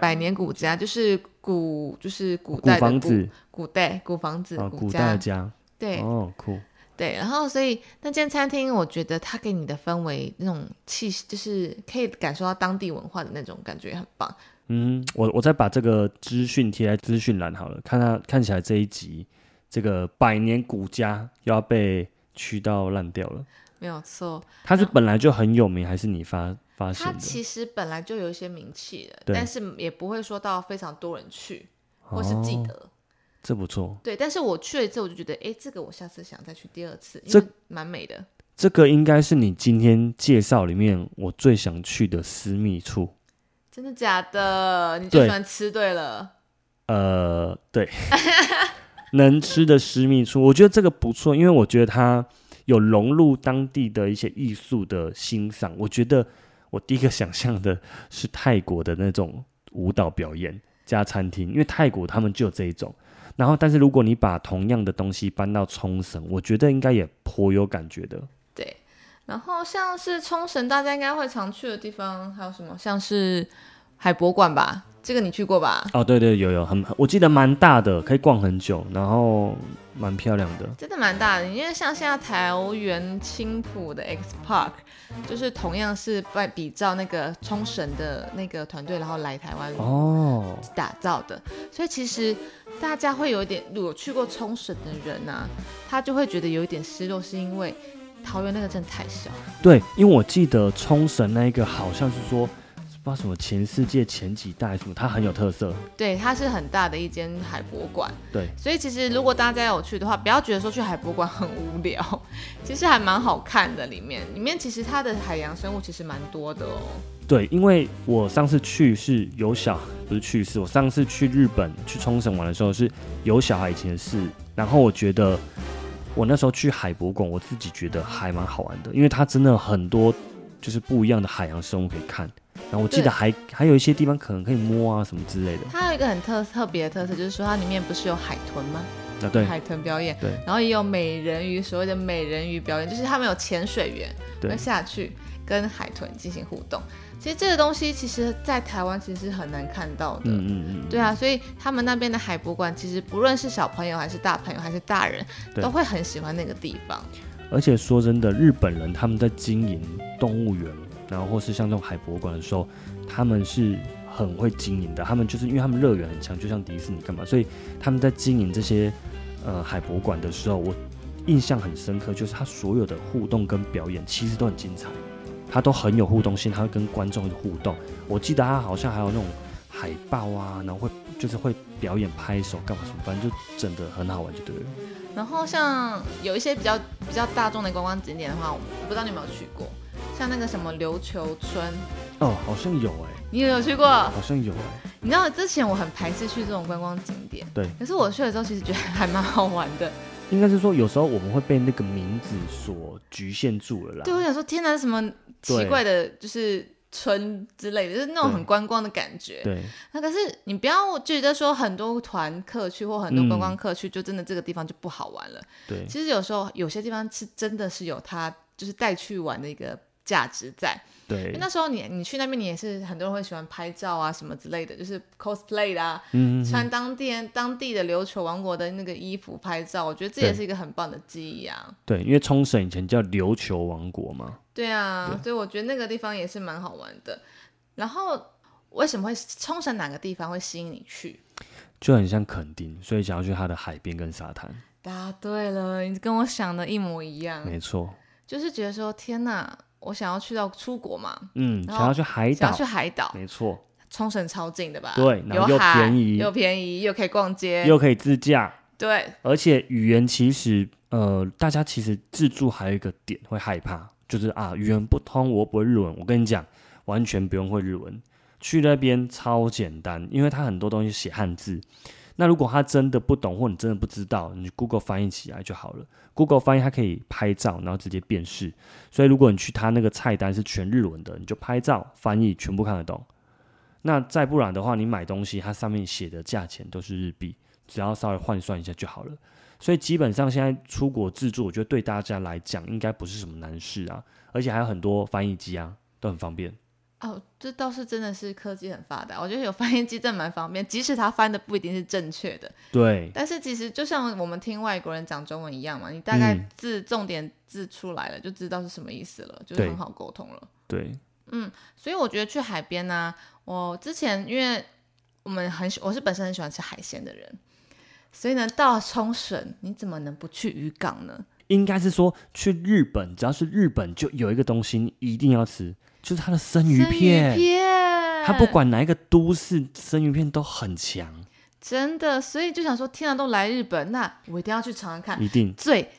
百年古家就是古就是古古代的古房子古代古房子啊，古代家。对、哦，酷。对，然后所以那间餐厅，我觉得它给你的氛围那种气息，就是可以感受到当地文化的那种感觉，很棒。嗯，我我再把这个资讯贴在资讯栏好了，看它看起来这一集这个百年古家又要被驱到烂掉了。没有错，它是本来就很有名，还是你发发现的？它其实本来就有一些名气的，但是也不会说到非常多人去，或是记哦得。这不错，对，但是我去了一次，我就觉得，哎，这个我下次想再去第二次，因这为蛮美的。这个应该是你今天介绍里面我最想去的私密处。真的假的？你就对喜欢吃对了。呃，对，能吃的私密处，我觉得这个不错，因为我觉得它有融入当地的一些艺术的欣赏。我觉得我第一个想象的是泰国的那种舞蹈表演加餐厅，因为泰国他们就有这一种。然后，但是如果你把同样的东西搬到冲绳，我觉得应该也颇有感觉的。对，然后像是冲绳，大家应该会常去的地方，还有什么？像是海博馆吧，这个你去过吧？哦，对对，有有很，我记得蛮大的，可以逛很久，然后蛮漂亮的。真的蛮大的，因为像现在桃园青浦的 X Park，就是同样是 by 比照那个冲绳的那个团队，然后来台湾哦，打造的，所以其实大家会有一点，如果去过冲绳的人啊，他就会觉得有一点失落，是因为桃园那个真的太小了。对，因为我记得冲绳那一个好像是说，不知道什么前世界前几代什么，它很有特色。对，它是很大的一间海博馆，对，所以其实如果大家有去的话，不要觉得说去海博馆很无聊，其实还蛮好看的。里面里面其实它的海洋生物其实蛮多的哦。对，因为我上次去是有小，不是去是我上次去日本去冲绳玩的时候是有小孩以前的事，然后我觉得我那时候去海博馆，我自己觉得还蛮好玩的，因为它真的很多就是不一样的海洋生物可以看。然后我记得还还有一些地方可能可以摸啊什么之类的。它有一个很特特别的特色，就是说它里面不是有海豚吗？啊，对海豚表演，对然后也有美人鱼，所谓的美人鱼表演，就是他们有潜水员对会下去跟海豚进行互动。其实这个东西，其实在台湾其实是很难看到的。嗯嗯嗯，对啊，所以他们那边的海博馆，其实不论是小朋友还是大朋友还是大人，都会很喜欢那个地方。而且说真的，日本人他们在经营动物园，然后或是像这种海博馆的时候，他们是很会经营的。他们就是因为他们乐园很强，就像迪士尼干嘛，所以他们在经营这些呃海博馆的时候，我印象很深刻，就是他所有的互动跟表演其实都很精彩，他都很有互动性，他会跟观众互动。我记得他好像还有那种海报啊，然后会就是会表演拍手干嘛什么，反正就整的很好玩就对了。然后像有一些比较比较大众的观光景点的话，我不知道你有没有去过，像那个什么琉球村，哦，好像有哎、你有没有去过？好像有哎、你知道之前我很排斥去这种观光景点，对，可是我去了之后，其实觉得还蛮好玩的。应该是说，有时候我们会被那个名字所局限住了啦。对，我想说，天哪，什么奇对怪的，就是村之类的，就是那种对很观光的感觉。对那可是你不要觉得说很多团客去或很多观光嗯客去，就真的这个地方就不好玩了。对其实有时候有些地方是真的是有它就是带去玩的一个价值在。因为对，那时候你你去那边，你也是很多人会喜欢拍照啊什么之类的，就是 cosplay 啦、嗯，穿当地当地的琉球王国的那个衣服拍照，我觉得这也是一个很棒的记忆啊。对，因为冲绳以前叫琉球王国嘛。对啊，所以我觉得那个地方也是蛮好玩的。然后为什么会冲绳哪个地方会吸引你去？就很像垦丁，所以想要去它的海边跟沙滩。答对了，你跟我想的一模一样，没错，就是觉得说天哪，我想要去到出国嘛，嗯，想要去海岛想要去，海岛，没错，冲绳超近的吧？对然后又有便宜又便宜，又可以逛街，又可以自驾，对，而且语言其实呃，大家其实自助还有一个点会害怕，就是啊，语言不通，我又不会日文。我跟你讲，完全不用会日文，去那边超简单，因为它很多东西写汉字，那如果他真的不懂，或你真的不知道，你 Google 翻译起来就好了。Google 翻译它可以拍照，然后直接辨识。所以如果你去他那个菜单是全日文的，你就拍照翻译全部看得懂。那再不然的话，你买东西它上面写的价钱都是日币，只要稍微换算一下就好了。所以基本上现在出国自助，我觉得对大家来讲应该不是什么难事啊，而且还有很多翻译机啊，都很方便。哦，这倒是真的是科技很发达，我觉得有翻译机真的蛮方便，即使他翻的不一定是正确的，对，但是其实就像我们听外国人讲中文一样嘛，你大概嗯字重点字出来了，就知道是什么意思了，就是很好沟通了。对，嗯所以我觉得去海边呢、我之前因为我们很喜，我是本身很喜欢吃海鲜的人，所以呢，到了冲绳，你怎么能不去渔港呢？应该是说去日本，只要是日本就有一个东西你一定要吃，就是它的生鱼生片。片，它不管哪一个都市，生鱼片都很强，真的，所以就想说，天啊，都来日本，那我一定要去尝尝看一定最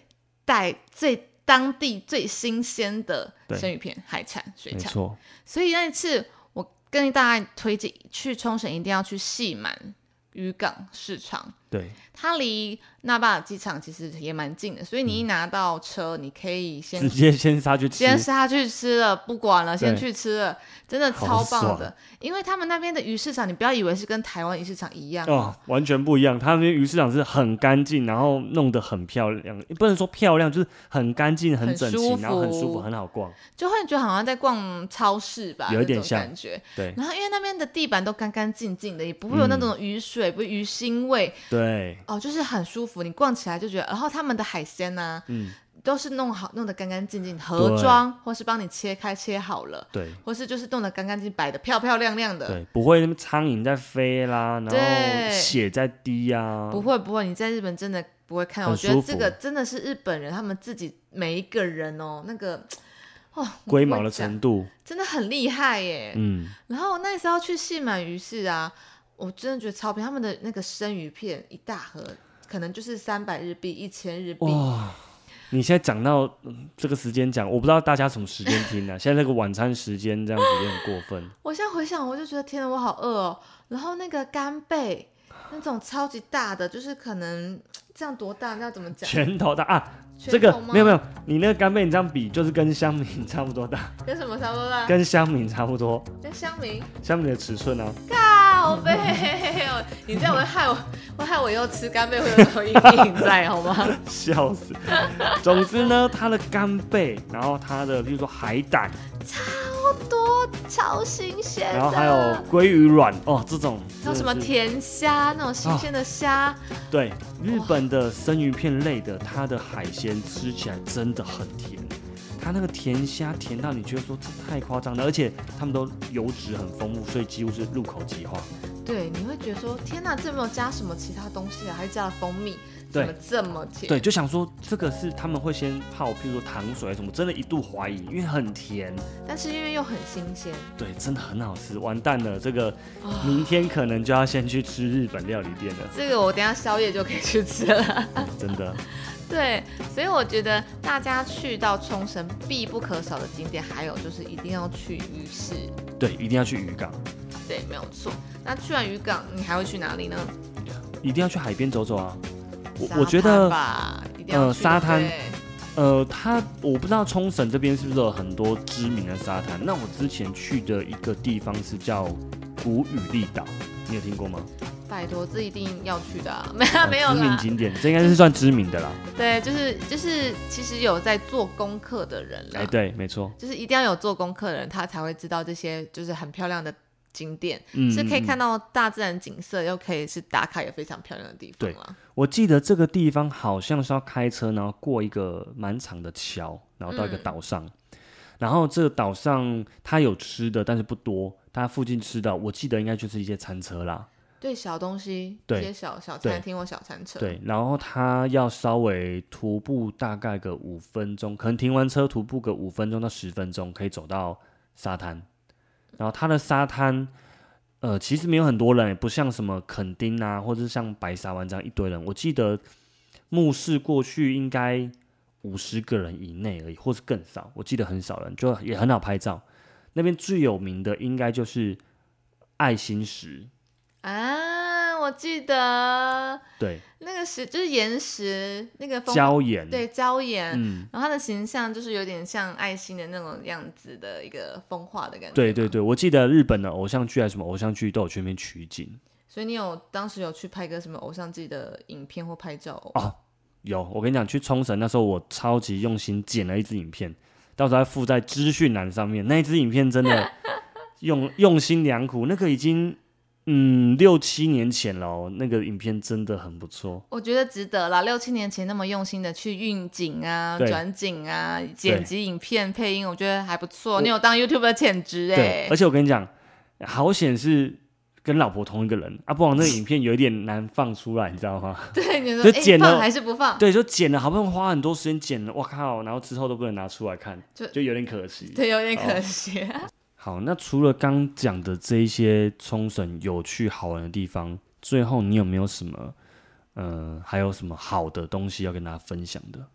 带最当地最新鲜的生鱼片、海产、水产。没错。所以那一次，我跟大家推荐去冲绳一定要去细满渔港市场。对，它离那霸机场其实也蛮近的，所以你一拿到车，你可以先直接先杀去吃先，杀去吃了，不管了，先去吃了，真的超棒的。因为他们那边的鱼市场，你不要以为是跟台湾鱼市场一样哦，完全不一样。他们鱼市场是很干净，然后弄得很漂亮，不能说漂亮，就是很干净、很整齐舒，然后很舒服，很好逛。就会觉得好像在逛超市吧，有一点像感觉。对然后因为那边的地板都干干净净的，也不会有那种鱼水、不鱼腥味对，哦，就是很舒服。你逛起来就觉得，然后他们的海鲜呢、嗯，都是弄好、弄得干干净净，盒装或是帮你切开切好了，对或是就是弄得干干净净，摆的漂漂亮亮的。对，不会那么苍蝇在飞啦，然后血在滴啊，不会不会，你在日本真的不会看到。很我觉得这个真的是日本人他们自己每一个人哦，那个哦 龟毛的程程度，真的很厉害耶。嗯，然后那时候去细满鱼市啊，我真的觉得超便宜，他们的那个生鱼片一大盒可能就是三百日币、一千日币。哇。你现在讲到、嗯这个时间讲，我不知道大家什么时间听呢、现在这个晚餐时间这样子也很过分。我现在回想，我就觉得天哪，我好饿哦。然后那个干贝，那种超级大的，就是可能这样多大？那要怎么讲？拳头大啊，拳这个没有没有，你那个干贝你这样比，就是跟香米差不多大，跟什么差不多大？跟香米差不多，跟香米。香米的尺寸啊，靠背哦，你这样会害我，会害我以后吃干贝会有什么阴影在，好吗？笑死。总之呢，它的干贝，然后它的比如说海胆，超多，超新鲜。然后还有鲑鱼卵哦，这种还有什么甜虾，那种新鲜的虾，对日本的生鱼片类的，它的海鲜吃起来真的很甜。它那个甜虾甜到你觉得说这太夸张了，而且他们都油脂很丰富，所以几乎是入口即化。对，你会觉得说，天哪，这有没有加什么其他东西啊？还加了蜂蜜，怎么这么甜？对，就想说这个是他们会先泡，譬如说糖水什么，真的一度怀疑，因为很甜。但是因为又很新鲜，对，真的很好吃。完蛋了，这个啊明天可能就要先去吃日本料理店了，这个我等一下宵夜就可以去吃了。真的。对，所以我觉得大家去到冲绳必不可少的景点，还有就是一定要去鱼市。对，一定要去渔港，对，没有错。那去完渔港，你还会去哪里呢？一定要去海边走走啊。我我觉得，吧，一定要呃去沙滩呃，它我不知道冲绳这边是不是有很多知名的沙滩。那我之前去的一个地方是叫古雨利岛，你有听过吗？拜托，这一定要去的、啊，没有、呃没有知名。景点，这应该是算知名的啦。对，就是就是，其实有在做功课的人啦，哎，对，没错，就是一定要有做功课的人，他才会知道这些就是很漂亮的景点，嗯，是可以看到。大自然景色，又可以是打卡也非常漂亮的地方对啦。我记得这个地方好像是要开车，然后过一个蛮长的桥，然后到一个嗯岛上。然后这个岛上它有吃的，但是不多。它附近吃的，我记得应该就是一些餐车啦。对，小东西，对一些小小餐厅或小餐车，对，然后它要稍微徒步大概个五分钟，可能停完车徒步个五分钟到十分钟，可以走到沙滩。然后它的沙滩，呃，其实没有很多人，也不像什么垦丁啊，或者是像白沙湾这样一堆人。我记得目视过去应该五十个人以内而已，或是更少。我记得很少人，就也很好拍照。那边最有名的应该就是爱心石，啊，我我记得对，那个石就是岩石那个风椒盐，对礁岩，嗯，然后它的形象就是有点像爱心的那种样子的一个风化的感觉。对对。对，我记得日本的偶像剧还是什么偶像剧都有去那边取景所以你有当时有去拍个什么偶像剧的影片或拍照？哦。有，我跟你讲，去冲绳那时候我超级用心剪了一支影片，到时候还附在资讯栏上面。那一支影片真的用用心良苦，那个已经嗯六七年前了哦，那个影片真的很不错。我觉得值得啦，六七年前那么用心的去运景啊、对转景啊、剪辑影片、配音，我觉得还不错。你有当 YouTube 的潜质哎、对，而且我跟你讲，好险是跟老婆同一个人啊，不然那个影片有一点难放出来，你知道吗？对，你说哎、就剪了放还是不放？对，就剪了，好不容易花很多时间剪了，我靠，然后之后都不能拿出来看，就就有点可惜。对，有点哦可惜。好，那除了刚讲的这一些冲绳有趣好玩的地方，最后你有没有什么，呃，还有什么好的东西要跟大家分享的？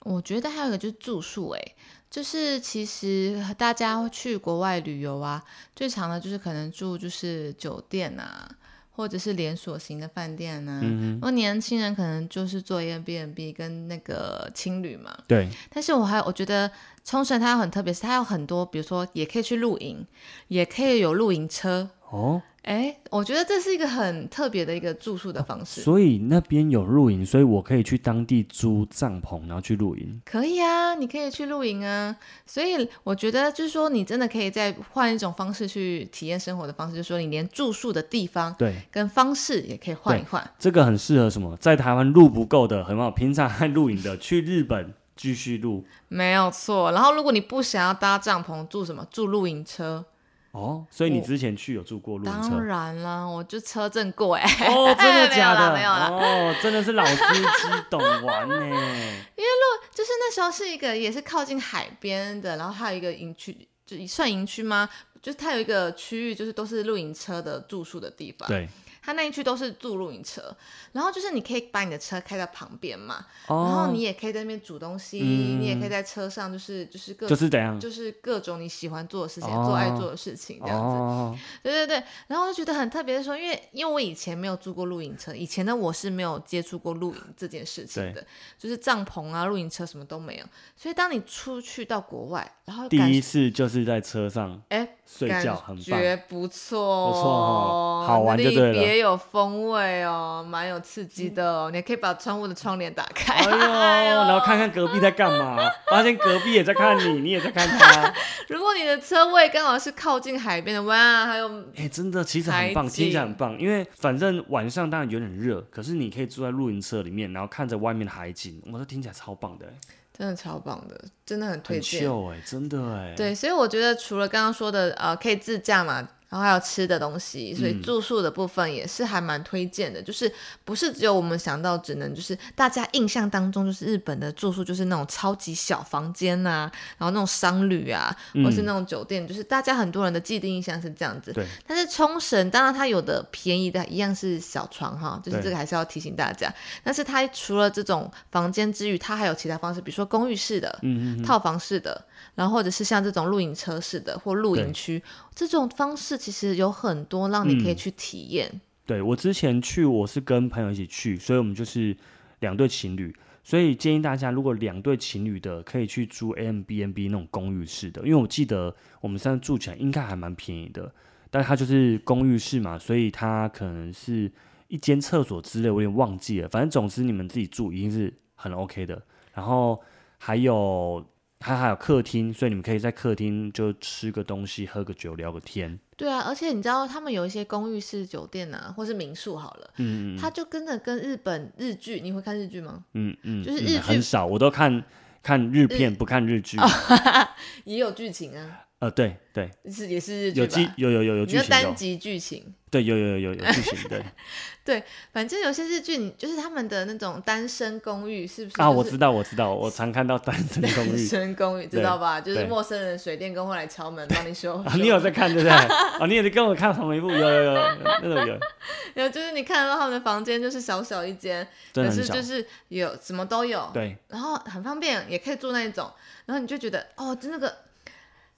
我觉得还有一个就是住宿、哎，就是其实大家去国外旅游啊，最常的就是可能住就是酒店啊，或者是连锁型的饭店啊。嗯年轻人可能就是做 Airbnb 跟那个青旅嘛。对，但是我还我觉得冲绳它有很特别，是它有很多，比如说也可以去露营，也可以有露营车。哦，哎，我觉得这是一个很特别的一个住宿的方式。所以那边有露营，所以我可以去当地租帐篷，然后去露营。可以啊，你可以去露营啊。所以我觉得就是说，你真的可以再换一种方式去体验生活的方式，就是说你连住宿的地方对，跟方式也可以换一换。这个很适合什么？在台湾露不够的，很好，平常爱露营的，去日本继续录。没有错。然后如果你不想要搭帐篷，住什么？住露营车。哦，所以你之前去有住过露营当？然啦，我就车震过哎、哦，真的假的？没有啦没有哦，真的是老司机，懂玩呢。因为露就是那时候是一个也是靠近海边的，然后还有一个营区，就算营区吗？就是它有一个区域，就是都是露营车的住宿的地方。对，它那一区都是住露营车，然后就是你可以把你的车开到旁边嘛，哦，然后你也可以在那边煮东西，嗯。你也可以在车上就是就是各就是怎样？就是各种你喜欢做的事情，哦。做爱做的事情这样子。哦，对对对，然后我就觉得很特别的说，因为因为我以前没有住过露营车，以前呢我是没有接触过露营这件事情的，就是帐篷啊、露营车什么都没有，所以当你出去到国外，然后第一次就是在车上哎睡觉，很棒。感觉不错，不错哦好玩就对了别有风味哦，蛮有刺激的哦。你还可以把窗户的窗帘打开，哎呦，然后看看隔壁在干嘛，发现隔壁也在看你，你也在看他。如果你的车位刚好是靠近海边的，哇，还有哎、真的，其实很棒，听起来很棒。因为反正晚上当然有点热，可是你可以住在露营车里面，然后看着外面的海景，我说听起来超棒的，真的超棒的，真的很推很荐。chill 哎，真的哎。对，所以我觉得除了刚刚说的呃可以自驾嘛，然后还有吃的东西，所以嗯住宿的部分也是还蛮推荐的。就是不是只有我们想到，只能就是大家印象当中就是日本的住宿就是那种超级小房间呐、然后那种商旅啊，或是那种酒店，就是大家很多人的既定印象是这样子。对，但是冲绳当然它有的便宜的一样是小床哈，就是这个还是要提醒大家。但是它除了这种房间之余，它还有其他方式，比如说公寓式的、套房式的，然后或者是像这种露营车式的或露营区，这种方式其实有很多让你可以嗯去体验。对我之前去，我是跟朋友一起去，所以我们就是两对情侣。所以建议大家，如果两对情侣的，可以去租 a m b n b 那种公寓式的，因为我记得我们上次住起来应该还蛮便宜的，但它就是公寓式嘛，所以它可能是一间厕所之类，我有点忘记了。反正总之你们自己住一定是很 OK 的。然后还有它还有客厅，所以你们可以在客厅就吃个东西、喝个酒、聊个天。对啊，而且你知道他们有一些公寓式酒店啊，或是民宿好了，嗯嗯它就跟着跟日本日剧，你会看日剧吗？嗯嗯，嗯就是日剧很少，我都看看日片，不看日剧。也有剧情啊，呃，对对，是也是日剧有吧？剧有有有有你就单剧情有，集剧情，对有有有有有剧情对。对反正有些日剧，你就是他们的那种单身公寓，是不是、啊，我知道我知道，我常看到单身公寓。单寓身公寓知道吧？就是陌生人水电工会来敲门帮你修。啊，你有在看对不对？啊，你也是跟我看同一部，有有有有那种有，然后就是你看得到他们的房间就是小小一间，可是就是有什么都有，对，然后很方便，也可以住那一种，然后你就觉得哦，就那个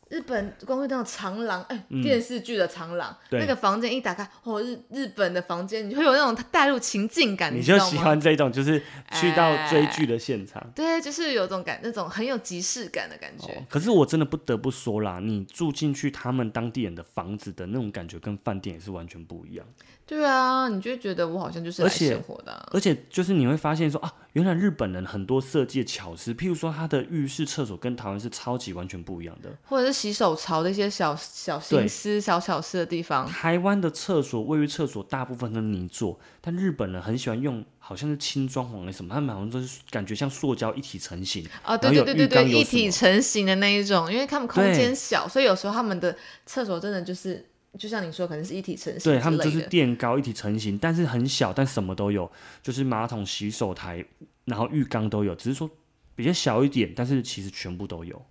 日本光会那种长廊，哎、嗯电视剧的长廊，对那个房间一打开，哦，日日本的房间，你会有那种带入情境感，你就喜欢这种，就是去到追剧的现场。对，就是有种感，那种很有即视感的感觉。哦，可是我真的不得不说啦，你住进去他们当地人的房子的那种感觉，跟饭店也是完全不一样。对啊，你就会觉得我好像就是来生活的啊、而且就是你会发现说啊，原来日本人很多设计的巧思，譬如说他的浴室、厕所跟台湾是超级完全不一样的。或者是洗手槽的一些小小心思、小巧思的地方。台湾的厕所、位于厕所大部分都是泥做，但日本人很喜欢用好像是轻装潢的什么，他们好像都是感觉像塑胶一体成型。哦，对对对对对，一体成型的那一种，因为他们空间小，所以有时候他们的厕所真的就是，就像你说，可能是一体成型。对他们就是垫高一体成型，但是很小，但什么都有，就是马桶、洗手台，然后浴缸都有，只是说比较小一点，但是其实全部都有。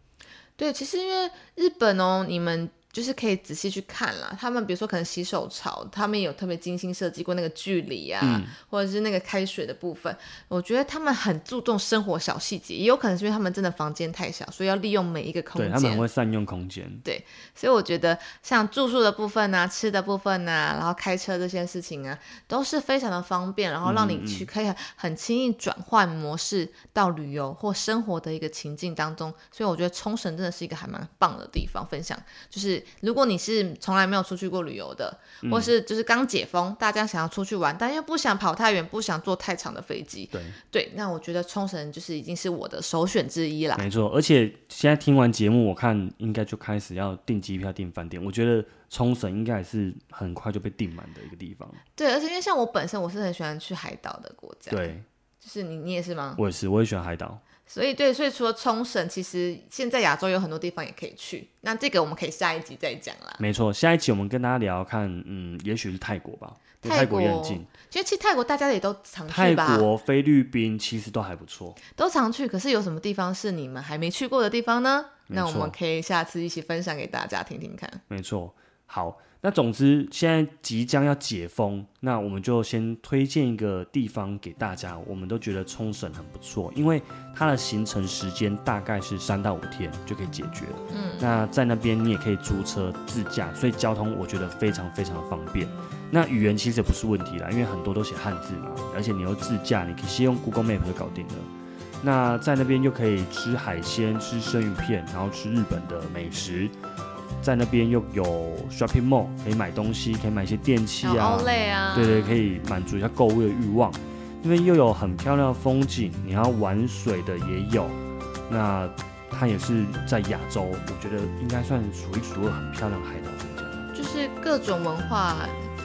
对，其实因为日本哦，你们就是可以仔细去看啦。他们比如说可能洗手槽，他们也有特别精心设计过那个距离啊，嗯或者是那个开水的部分。我觉得他们很注重生活小细节，也有可能是因为他们真的房间太小，所以要利用每一个空对他们很。会善用空间。对所以我觉得像住宿的部分啊、吃的部分啊，然后开车这些事情啊，都是非常的方便，然后让嗯你去可以很轻易转换模式到旅游或生活的一个情境当中。所以我觉得冲绳真的是一个还蛮棒的地方。分享就是，如果你是从来没有出去过旅游的，嗯或是就是刚解封，大家想要出去玩，但又不想跑太远，不想坐太长的飞机，对，对，那我觉得冲绳就是已经是我的首选之一啦。没错。而且现在听完节目，我看应该就开始要订机票、订饭店。我觉得冲绳应该也是很快就被订满的一个地方。对，而且因为像我本身我是很喜欢去海岛的国家，，对，就是你你也是吗？我也是，我也喜欢海岛。所以对，所以除了冲绳，其实现在亚洲有很多地方也可以去。那这个我们可以下一集再讲啦。没错，下一集我们跟大家聊看，嗯，也许是泰国吧，离泰泰国也很近。其实其实泰国大家也都常去泰吧，国、菲律宾其实都还不错。都常去。可是有什么地方是你们还没去过的地方呢？那我们可以下次一起分享给大家听听看。没错，好，那总之现在即将要解封，那我们就先推荐一个地方给大家。我们都觉得冲绳很不错，因为它的行程时间大概是三到五天就可以解决了。嗯，那在那边你也可以租车自驾，所以交通我觉得非常非常的方便。那语言其实也不是问题啦，因为很多都写汉字嘛，而且你又自驾，你可以先用 Google Map 就搞定了。那在那边又可以吃海鲜、吃生鱼片，然后吃日本的美食。在那边又有 shopping mall 可以买东西，可以买一些电器啊啊，对对，可以满足一下购物的欲望。那边又有很漂亮的风景，你要玩水的也有。那它也是在亚洲，我觉得应该算数一数二很漂亮的海岛国家。就是各种文化、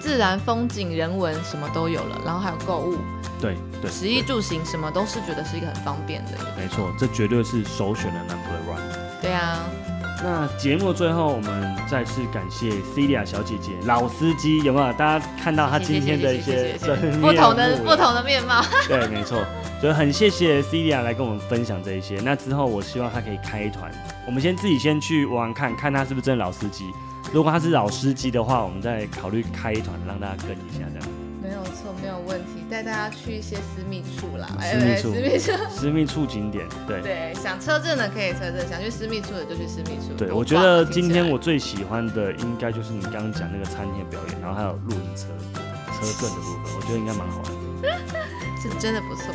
自然风景、人文什么都有了，然后还有购物、对对，食衣住行什么都是觉得是一个很方便的。没错，这绝对是首选的 number one。对啊，那节目最后，我们再次感谢 Celia 小姐姐老司机，有没有？大家看到她今天的一些不同的不同的面貌。对，没错，就很谢谢 Celia 来跟我们分享这一些。那之后，我希望她可以开一团，我们先自己先去玩玩看，看她是不是真的老司机。如果她是老司机的话，我们再考虑开一团，让大家跟一下这样。没有错，没有问题，带大家去一些私密处啦，私密处私密处。私密处景点，对。对，想车震的可以车震，想去私密处的就去私密处。对，我觉得今天我最喜欢的应该就是你刚刚讲那个餐厅的表演，然后还有露营车车震的部分，我觉得应该蛮好玩的。是真的不错。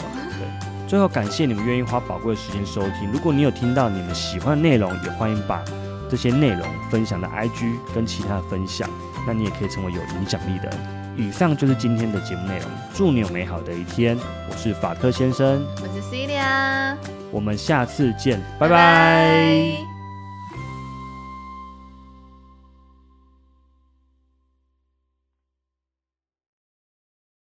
最后感谢你们愿意花宝贵的时间收听。如果你有听到你们喜欢的内容，也欢迎把这些内容分享到 IG 跟其他的分享，那你也可以成为有影响力的人。以上就是今天的节目内容，祝你有美好的一天。我是法克先生，我是 Celia，我们下次见，拜拜